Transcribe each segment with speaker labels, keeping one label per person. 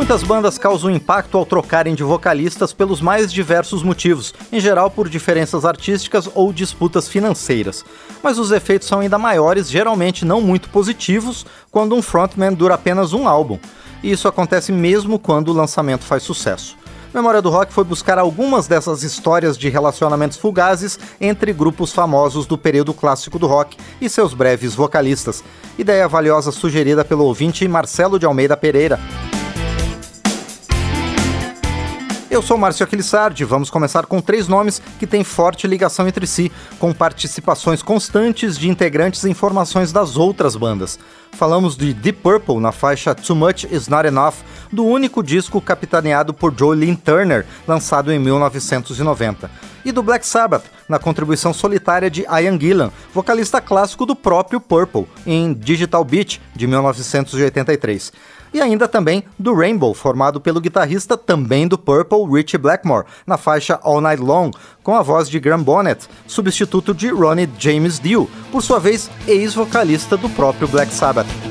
Speaker 1: Muitas bandas causam impacto ao trocarem de vocalistas pelos mais diversos motivos, em geral por diferenças artísticas ou disputas financeiras. Mas os efeitos são ainda maiores, geralmente não muito positivos, quando um frontman dura apenas um álbum. E isso acontece mesmo quando o lançamento faz sucesso. Memória do Rock foi buscar algumas dessas histórias de relacionamentos fugazes entre grupos famosos do período clássico do rock e seus breves vocalistas. Ideia valiosa sugerida pelo ouvinte Marcelo de Almeida Pereira. Eu sou Márcio Aquilissardi. Vamos começar com três nomes que têm forte ligação entre si, com participações constantes de integrantes em formações das outras bandas. Falamos de Deep Purple na faixa Too Much Is Not Enough, do único disco capitaneado por Joe Lynn Turner, lançado em 1990. E do Black Sabbath, na contribuição solitária de Ian Gillan, vocalista clássico do próprio Purple, em Digital Beach, de 1983 e ainda também do Rainbow, formado pelo guitarrista também do Purple, Richie Blackmore, na faixa All Night Long, com a voz de Graham Bonnet, substituto de Ronnie James Dio, por sua vez ex-vocalista do próprio Black Sabbath.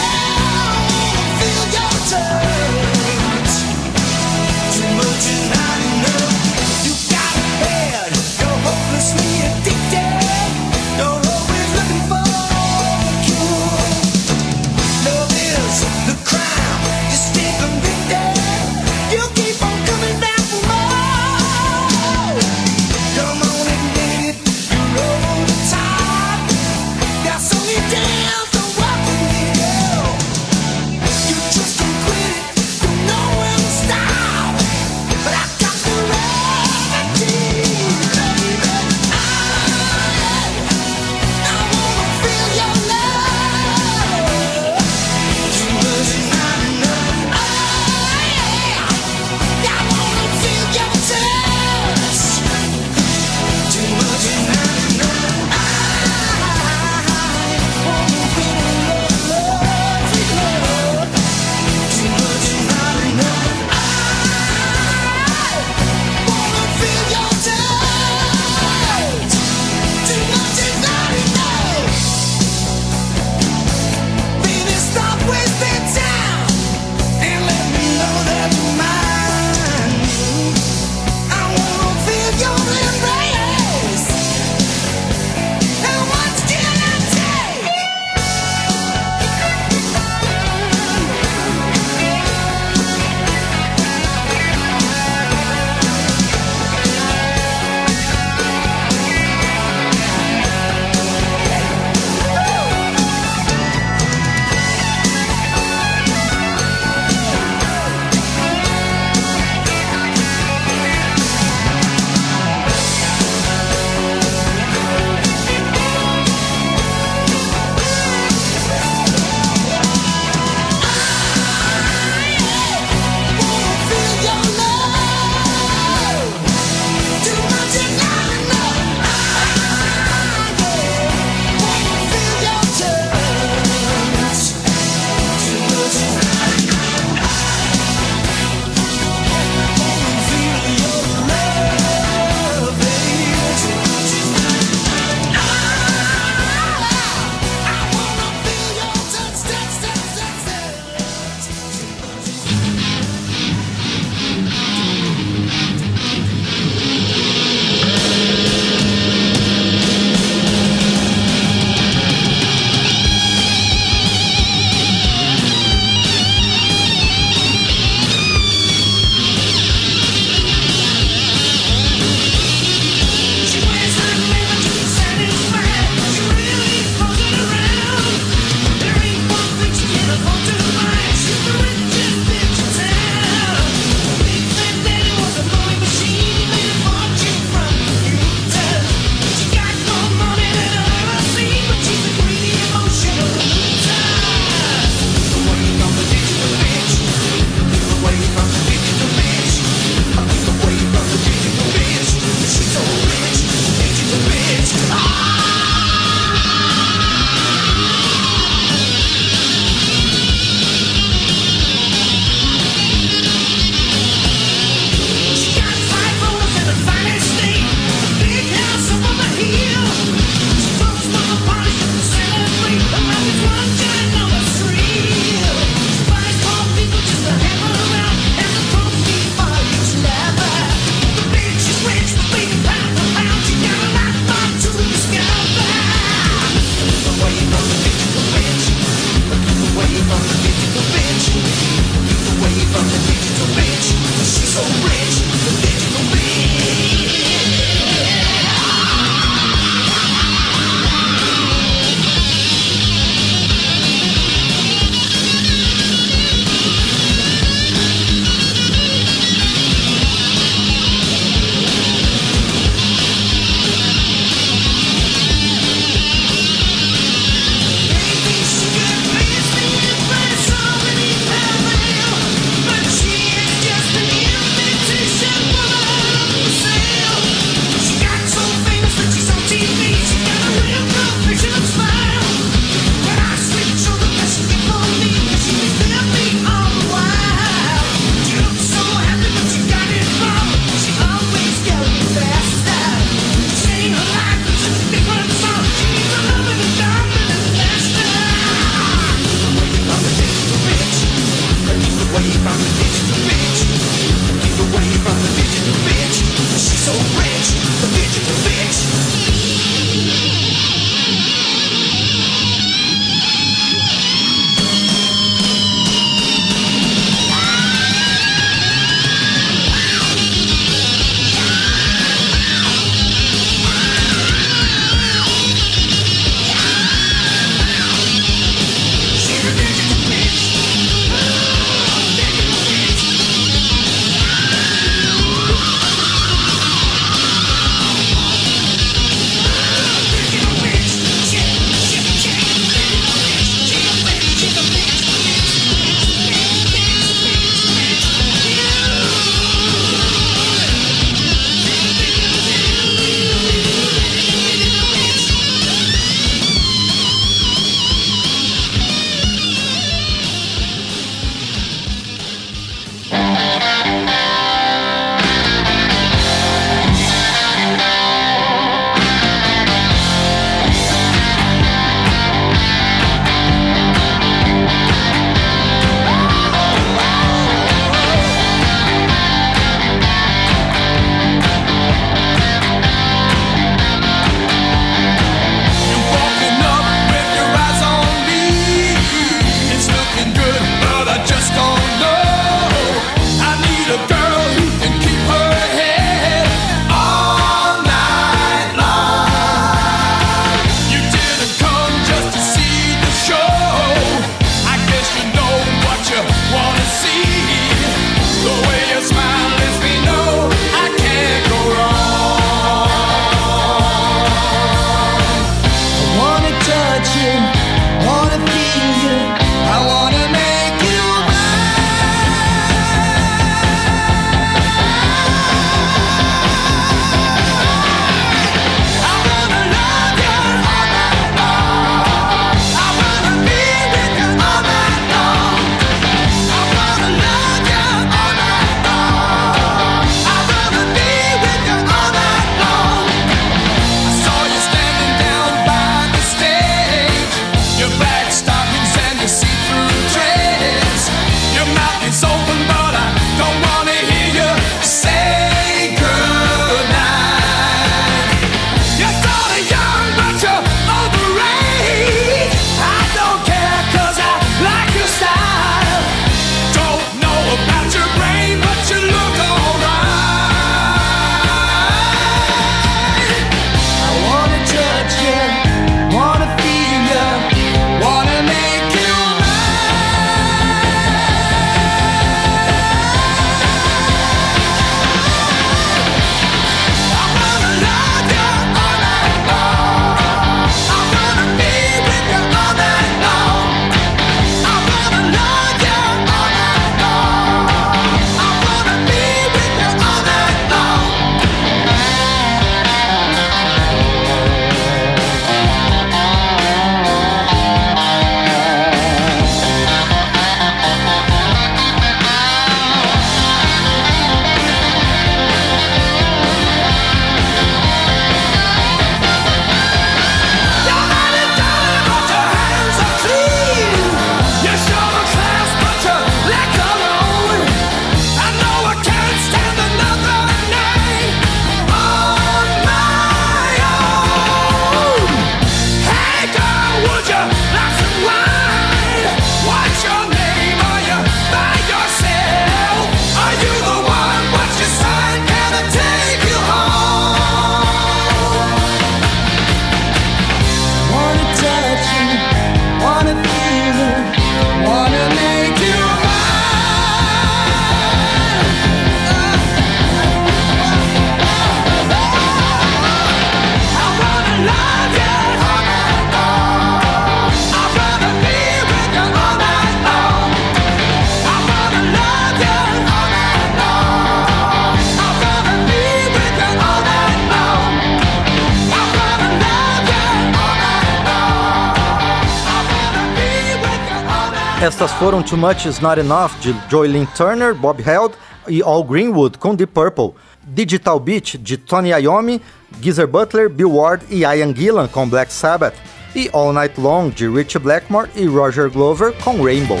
Speaker 1: Foram Too Much Is Not Enough de Joylyn Turner, Bob Held e All Greenwood com Deep Purple. Digital Beat de Tony Iommi, Geezer Butler, Bill Ward e Ian Gillan com Black Sabbath. E All Night Long de Rich Blackmore e Roger Glover com Rainbow.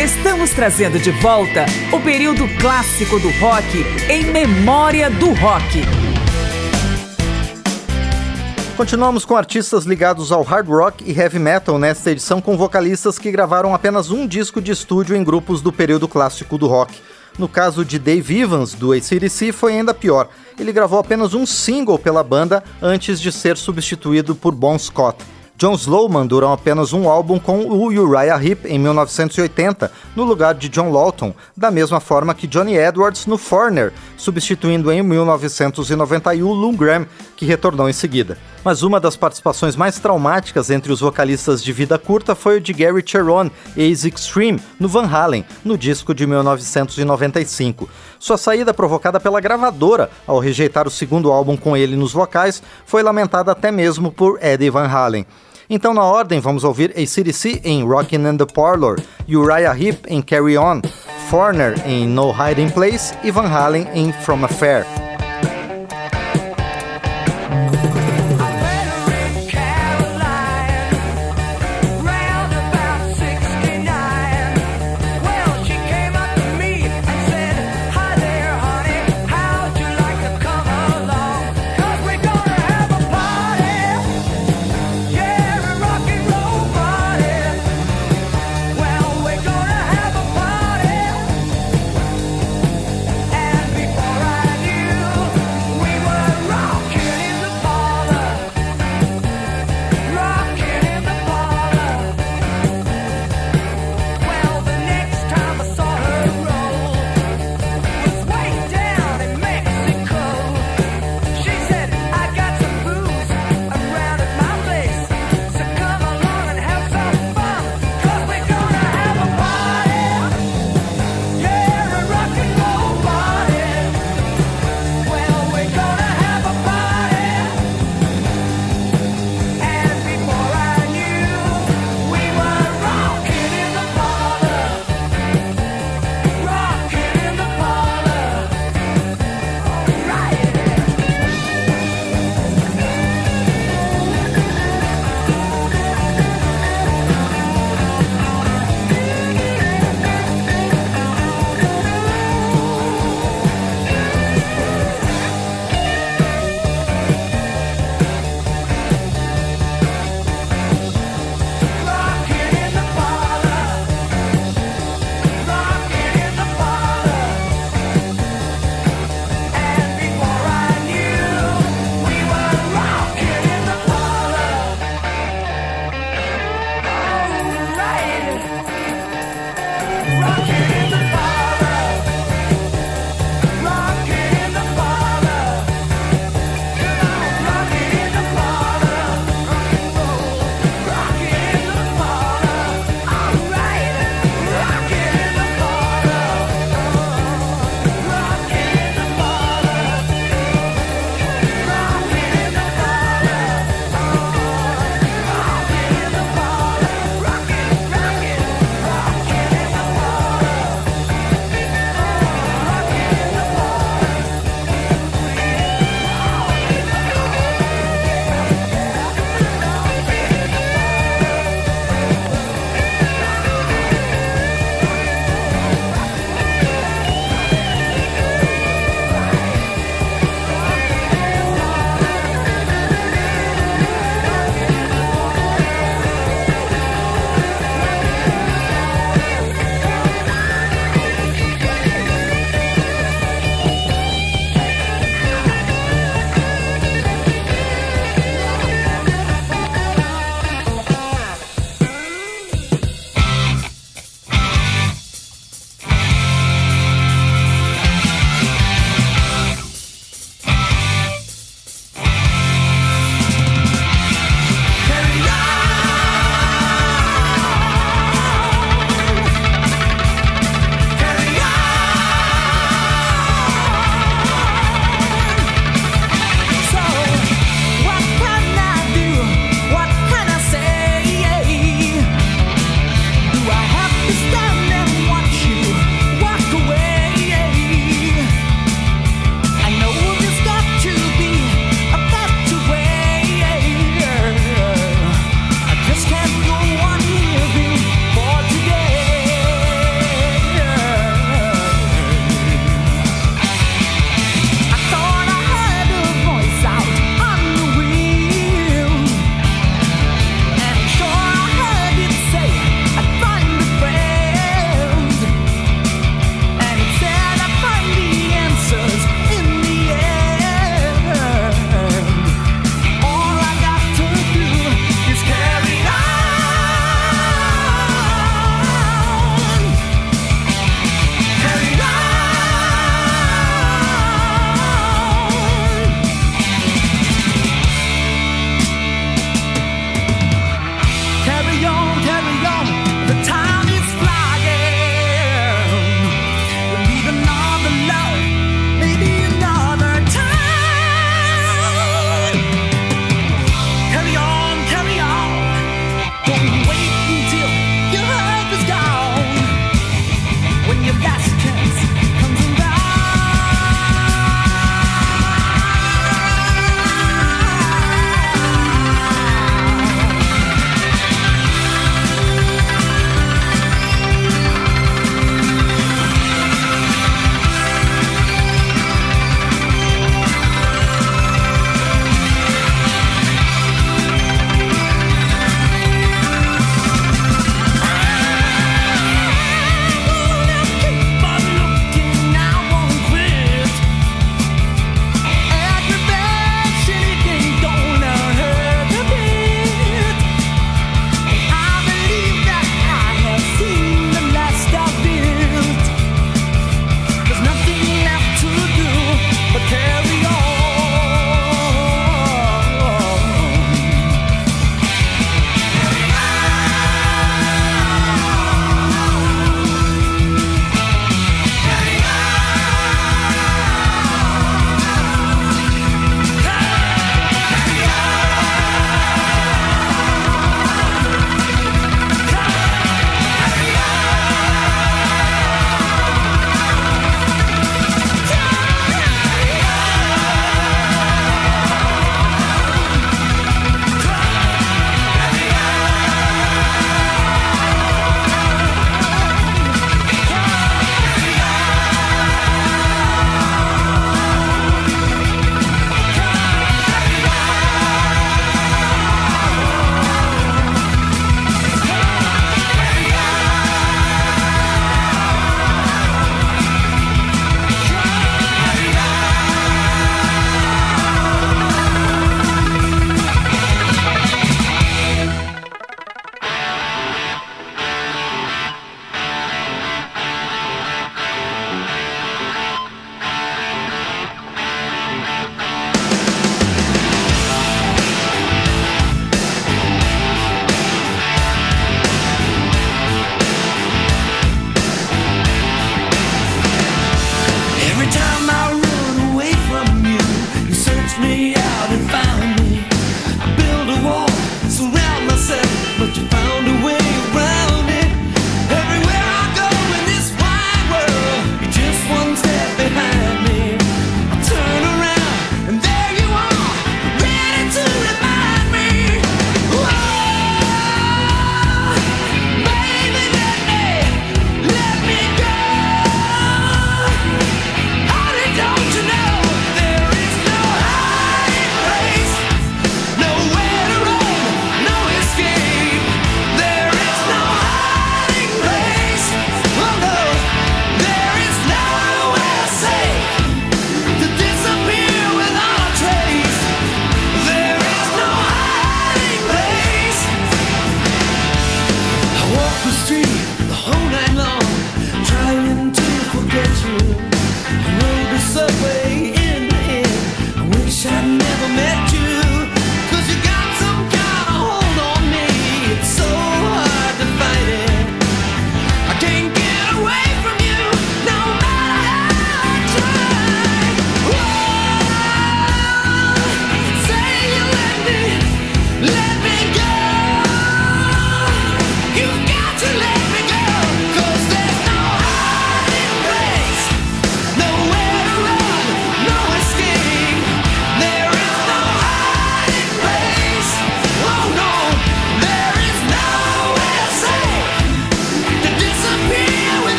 Speaker 2: Estamos trazendo de volta o período clássico do rock em memória do rock.
Speaker 1: Continuamos com artistas ligados ao hard rock e heavy metal nesta edição com vocalistas que gravaram apenas um disco de estúdio em grupos do período clássico do rock. No caso de Dave Evans, do ACDC, foi ainda pior. Ele gravou apenas um single pela banda antes de ser substituído por Bon Scott. John Slowman durou apenas um álbum com o Uriah Heep em 1980, no lugar de John Lawton, da mesma forma que Johnny Edwards no Foreigner, substituindo em 1991 Lou Graham, que retornou em seguida. Mas uma das participações mais traumáticas entre os vocalistas de vida curta foi o de Gary Cherone, ex-Extreme, no Van Halen, no disco de 1995. Sua saída provocada pela gravadora ao rejeitar o segundo álbum com ele nos vocais foi lamentada até mesmo por Eddie Van Halen. Então, na ordem, vamos ouvir ACDC em Rockin' in the Parlor, Uriah Heep em Carry On, Foreigner em No Hiding Place e Van Halen em From Affair.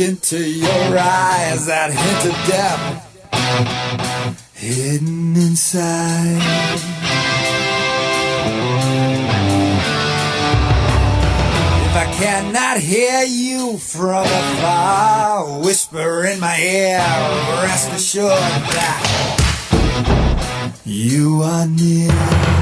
Speaker 3: Into your eyes that hint of death hidden inside. If I cannot hear you from afar, whisper in my ear, rest assured that you are near.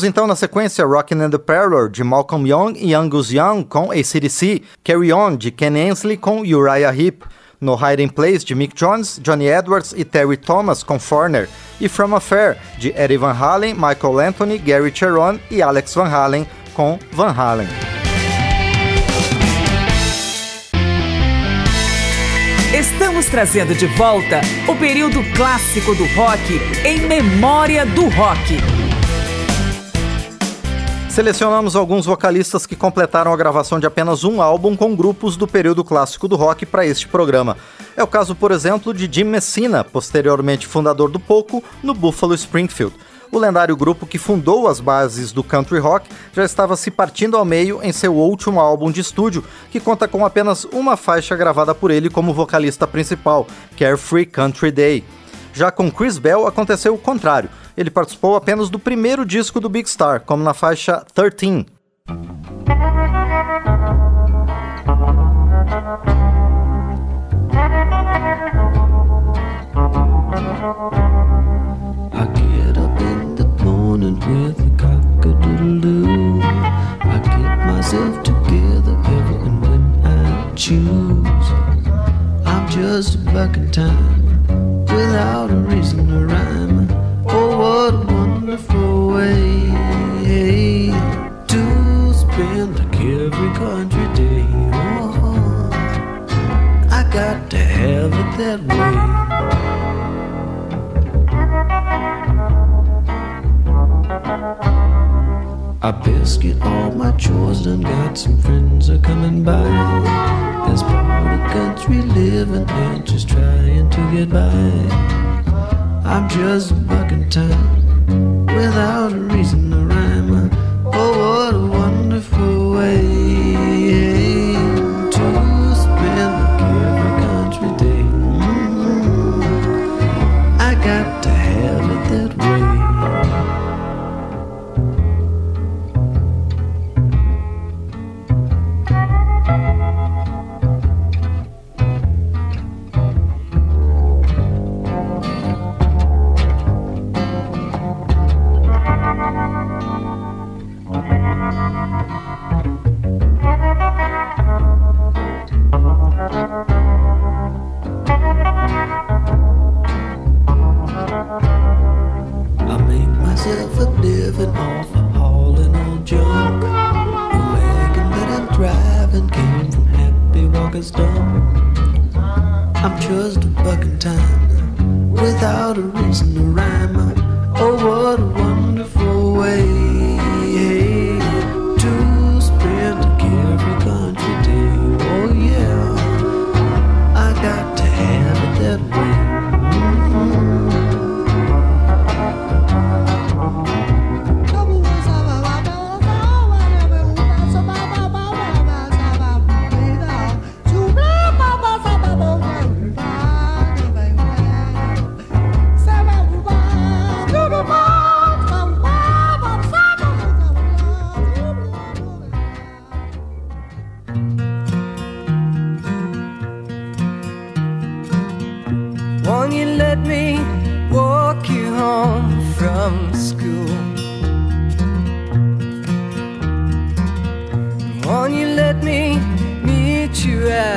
Speaker 1: Ouvimos então na sequência Rockin' and the Parlor de Malcolm Young e Angus Young com ACDC, Carry On de Ken Ainsley com Uriah Heep, No Hiding Place de Mick Jones, Johnny Edwards e Terry Thomas com Foreigner, e From Affair de Eddie Van Halen, Michael Anthony, Gary Cherone e Alex Van Halen com Van Halen.
Speaker 2: Estamos trazendo de volta o período clássico do rock em memória do rock.
Speaker 1: Selecionamos alguns vocalistas que completaram a gravação de apenas um álbum com grupos do período clássico do rock para este programa. É o caso, por exemplo, de Jim Messina, posteriormente fundador do Poco, no Buffalo Springfield. O lendário grupo que fundou as bases do country rock já estava se partindo ao meio em seu último álbum de estúdio, que conta com apenas uma faixa gravada por ele como vocalista principal, Carefree Country Day. Já com Chris Bell aconteceu o contrário. Ele participou apenas do primeiro disco do Big Star, como na faixa 13.
Speaker 4: I get up in the morning with a cock-a-doodle-doo. I get myself together ever and when I choose. I'm just bucking time without a reason to wonderful way to spend like every country day. Oh, I got to have it that way. I best get all my chores done. Got some friends are coming by. There's part of country living and just trying to get by. I'm just bucking time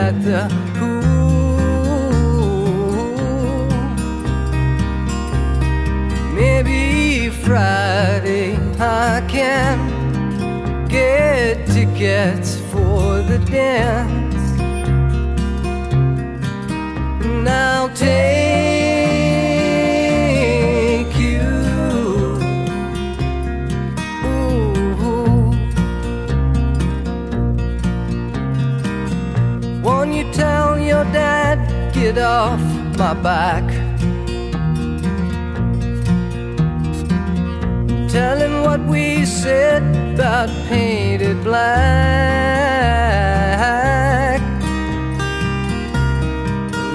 Speaker 5: at the pool? Maybe Friday I can get tickets for the dance. My back? Telling what we said about painted black.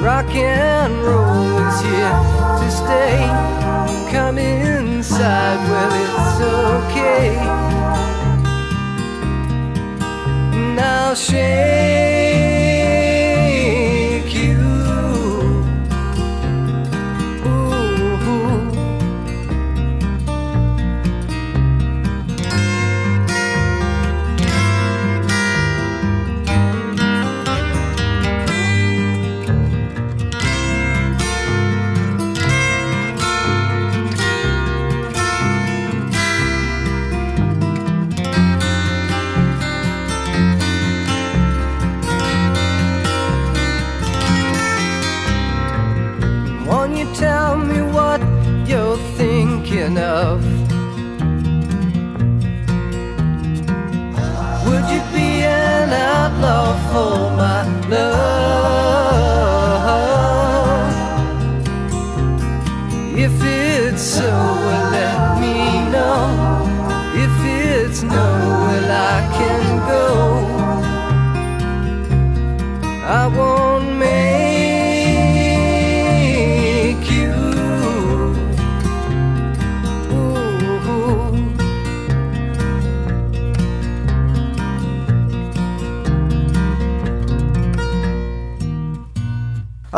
Speaker 5: Rock and roll is here to stay. Come inside, well, it's okay. Now shake love. If it's so, well, let me know. If it's no, well, I can go.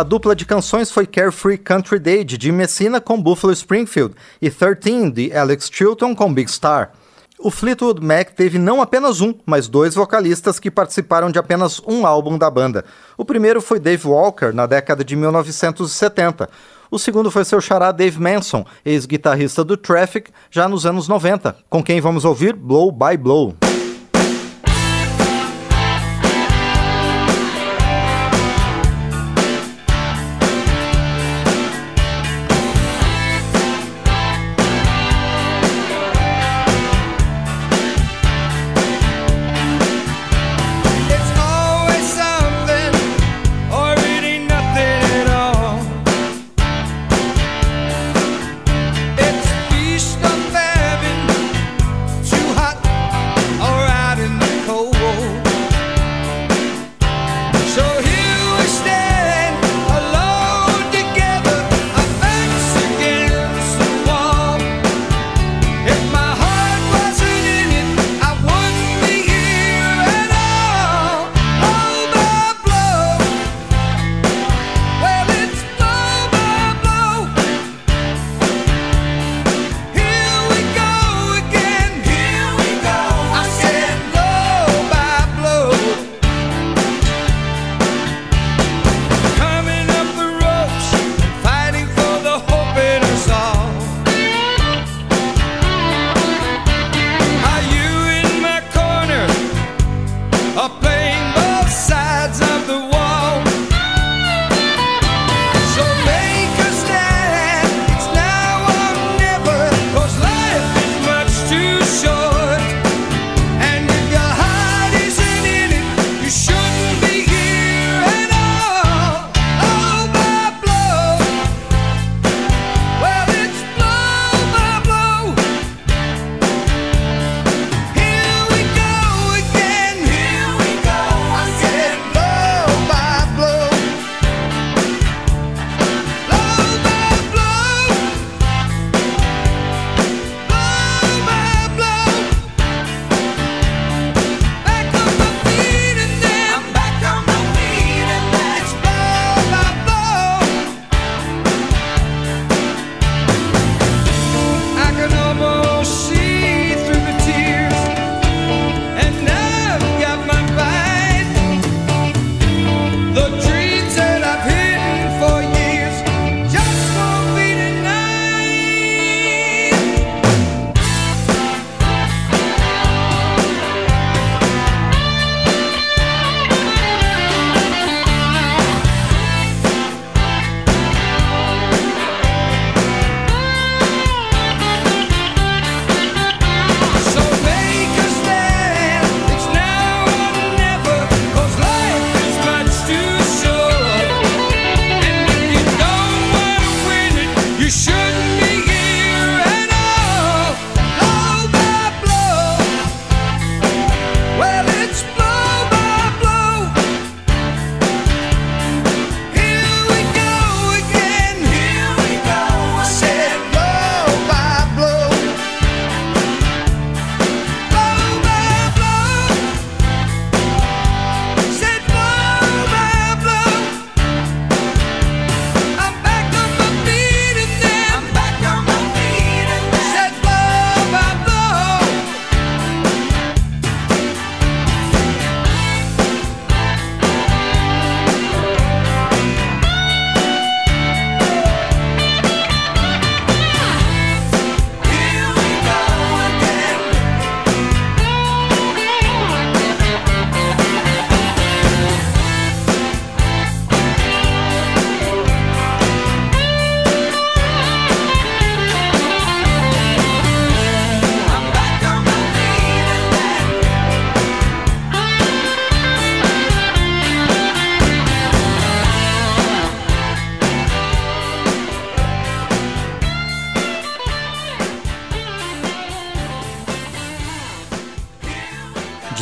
Speaker 6: A dupla de canções foi Carefree Country Day de Messina com Buffalo Springfield e 13 de Alex Chilton com Big Star. O Fleetwood Mac teve não apenas um, mas dois vocalistas que participaram de apenas um álbum da banda. O primeiro foi Dave Walker, na década de 1970. O segundo foi seu xará Dave Manson, ex-guitarrista do Traffic, já nos anos 90, com quem vamos ouvir Blow by Blow.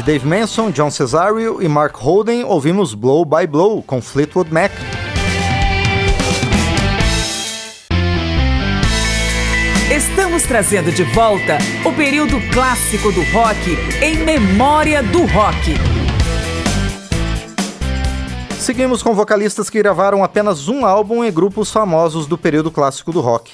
Speaker 6: Dave Manson, John Cesario e Mark Holden, ouvimos Blow by Blow com Fleetwood Mac.
Speaker 2: Estamos trazendo de volta o período clássico do rock em memória do rock.
Speaker 1: Seguimos com vocalistas que gravaram apenas um álbum em grupos famosos do período clássico do rock.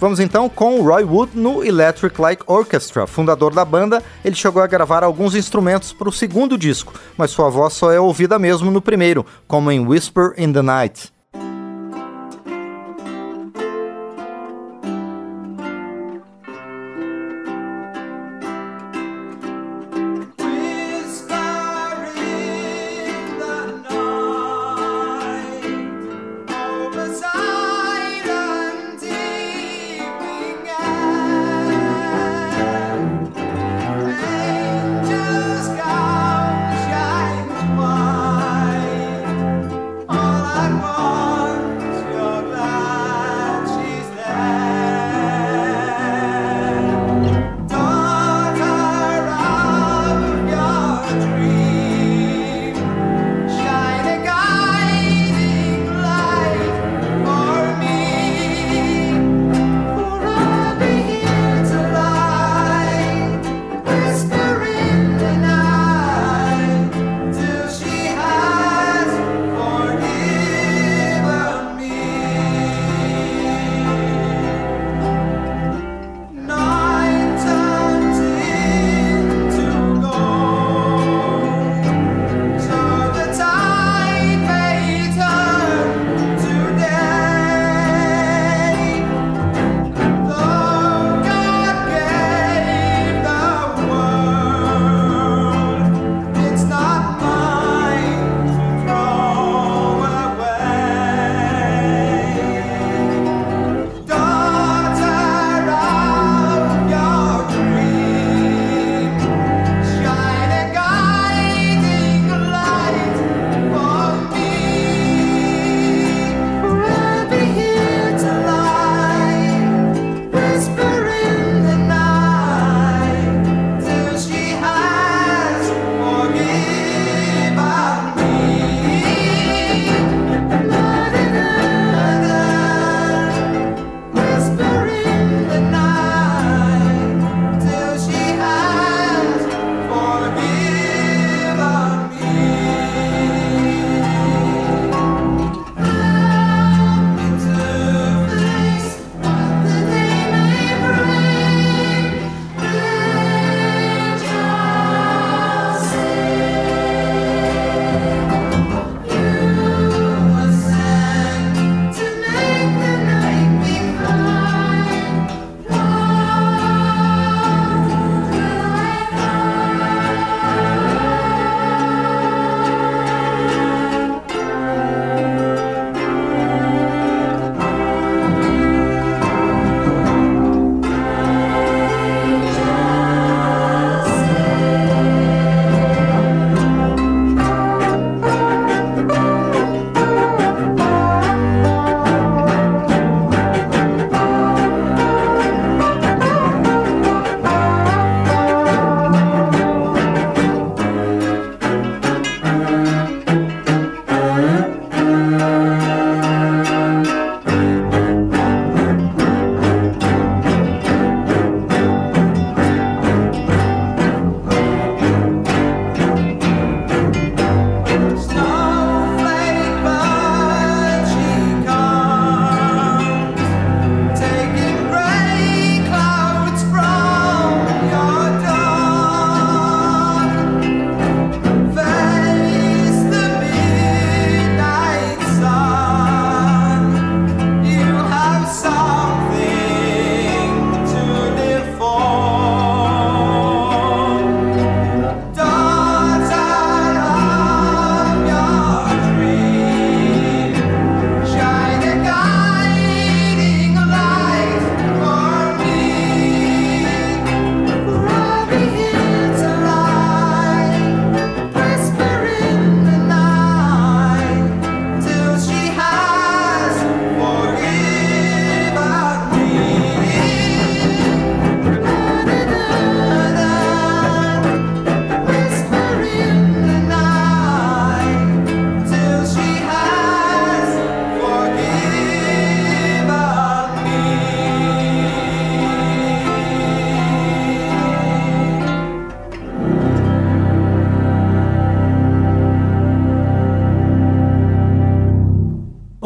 Speaker 1: Vamos então com Roy Wood no Electric Light Orchestra, fundador da banda. Ele chegou a gravar alguns instrumentos para o segundo disco, mas sua voz só é ouvida mesmo no primeiro, como em Whisper in the Night.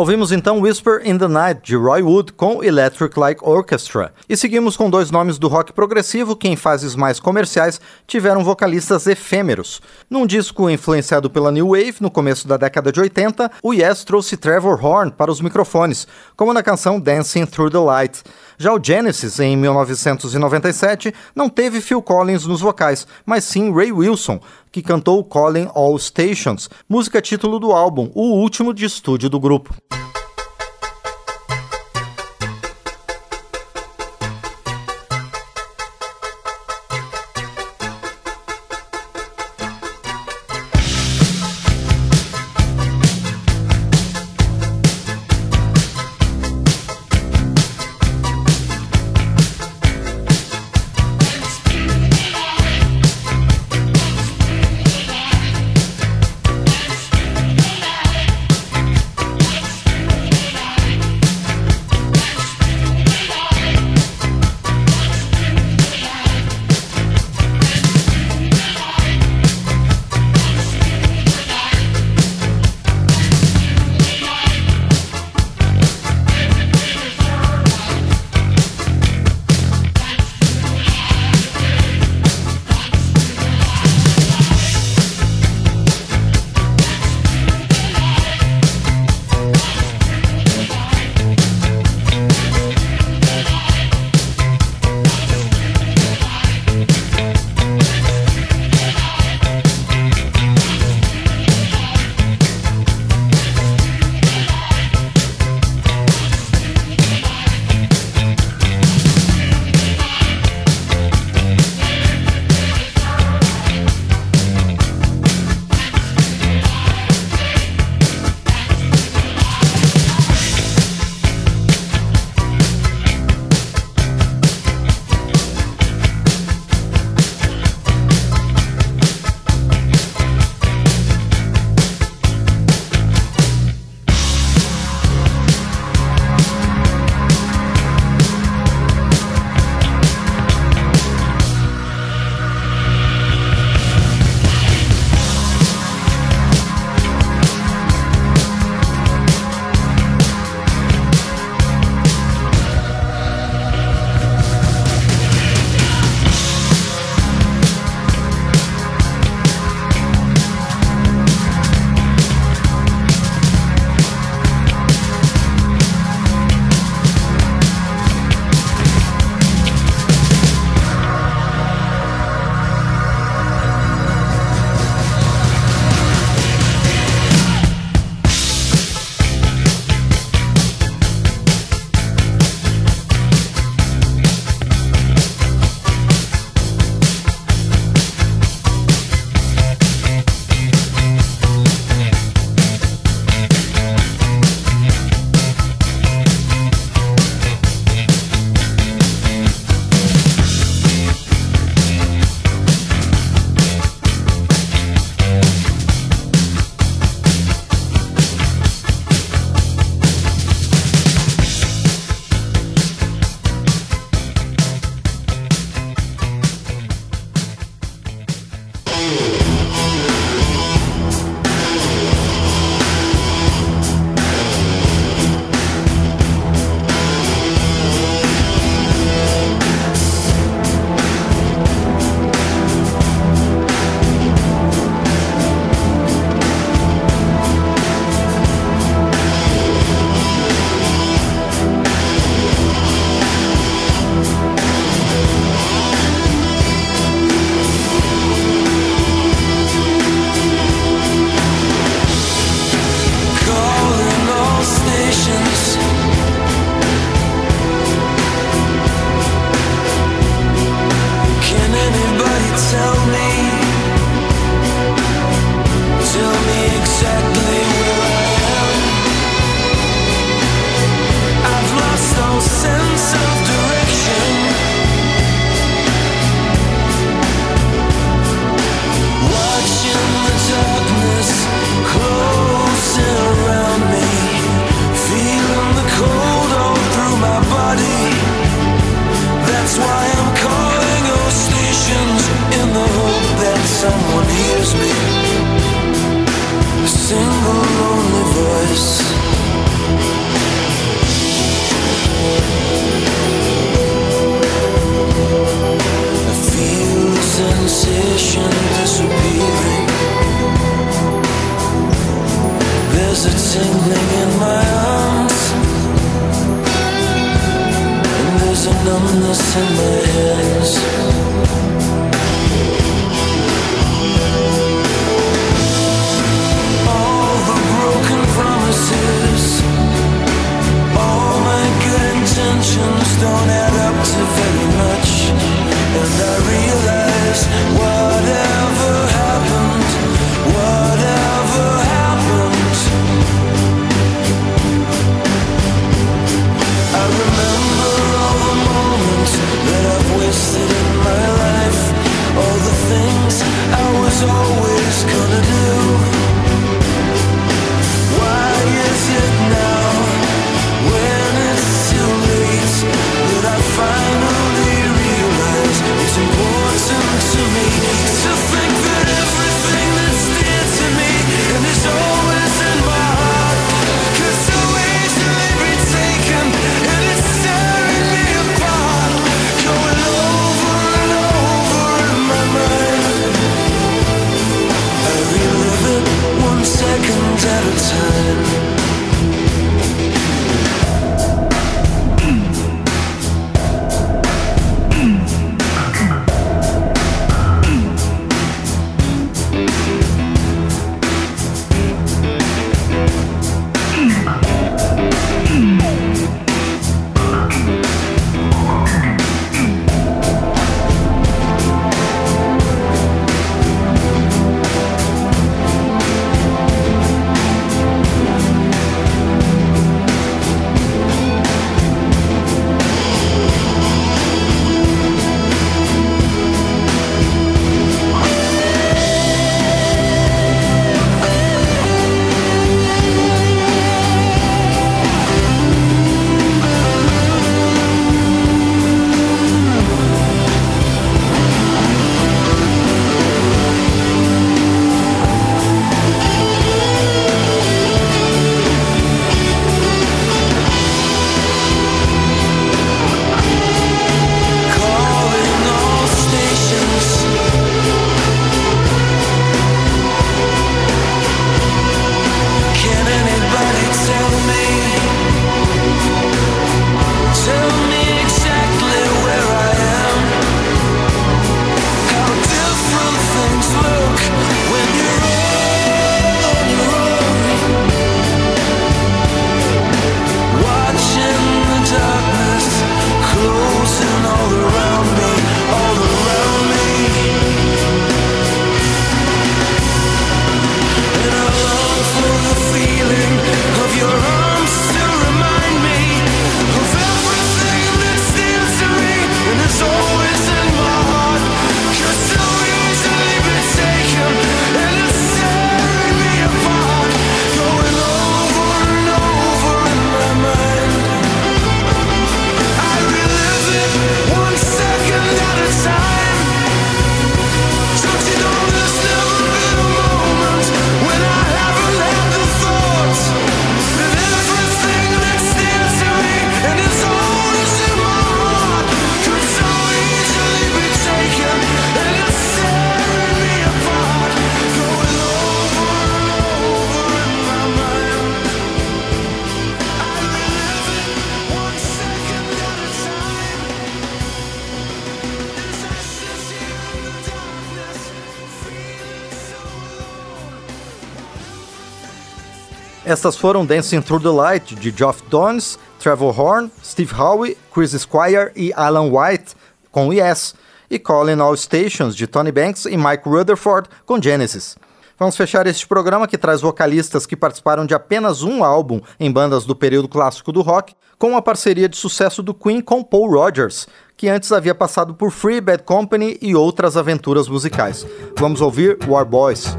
Speaker 1: Ouvimos então Whisper in the Night de Roy Wood com Electric Light Orchestra. E seguimos com dois nomes do rock progressivo que em fases mais comerciais tiveram vocalistas efêmeros. Num disco influenciado pela New Wave no começo da década de 80, o Yes trouxe Trevor Horn para os microfones, como na canção Dancing Through the Light. Já o Genesis, em 1997, não teve Phil Collins nos vocais, mas sim Ray Wilson, que cantou Calling All Stations, música título do álbum, o último de estúdio do grupo. Estas foram Dancing Through the Light, de Geoff Downes, Trevor Horn, Steve Howe, Chris Squire e Alan White, com Yes, e Calling All Stations, de Tony Banks e Mike Rutherford, com Genesis. Vamos fechar este programa que traz vocalistas que participaram de apenas um álbum em bandas do período clássico do rock, com a parceria de sucesso do Queen com Paul Rogers, que antes havia passado por Free Bad Company e outras aventuras musicais. Vamos ouvir War Boys.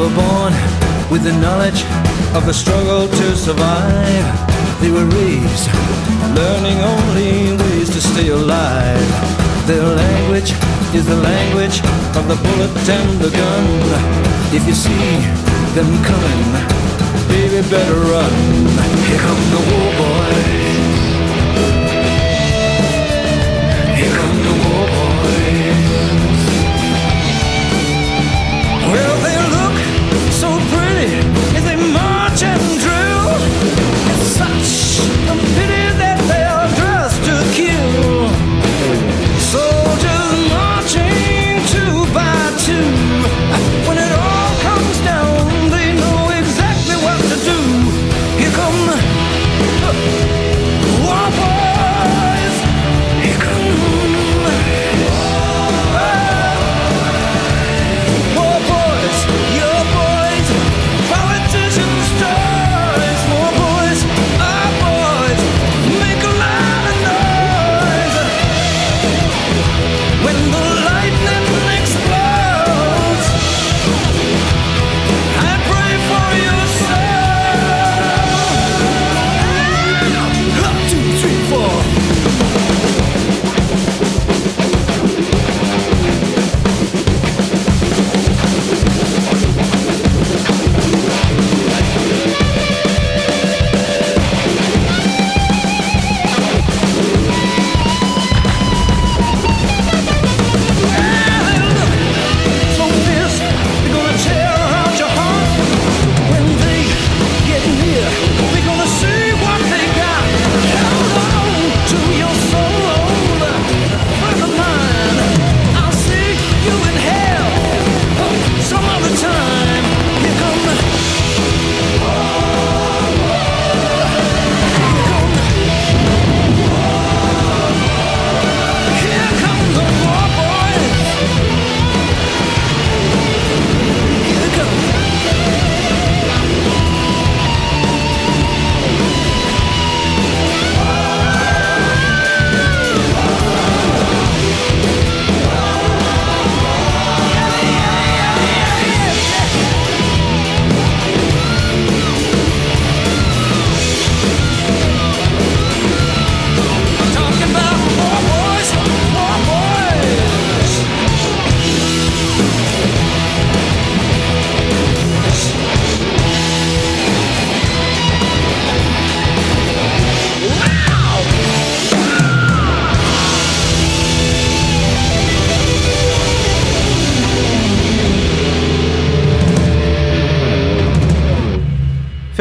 Speaker 6: were born with the knowledge of the struggle to survive. They were raised, learning only ways to stay alive. Their language is the language of the bullet and the gun. If you see them coming, baby, better run. Here come the war boys. I'm bitter.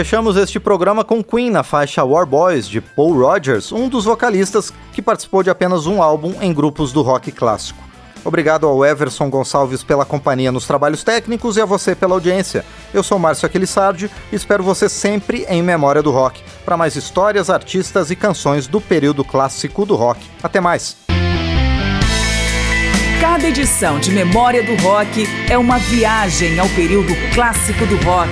Speaker 1: Fechamos este programa com Queen na faixa War Boys de Paul Rogers, um dos vocalistas que participou de apenas um álbum em grupos do rock clássico. Obrigado ao Everson Gonçalves pela companhia nos trabalhos técnicos e a você pela audiência. Eu sou Márcio Aquilissardi e espero você sempre em Memória do Rock, para mais histórias, artistas e canções do período clássico do rock. Até mais!
Speaker 2: Cada edição de Memória do Rock é uma viagem ao período clássico do rock,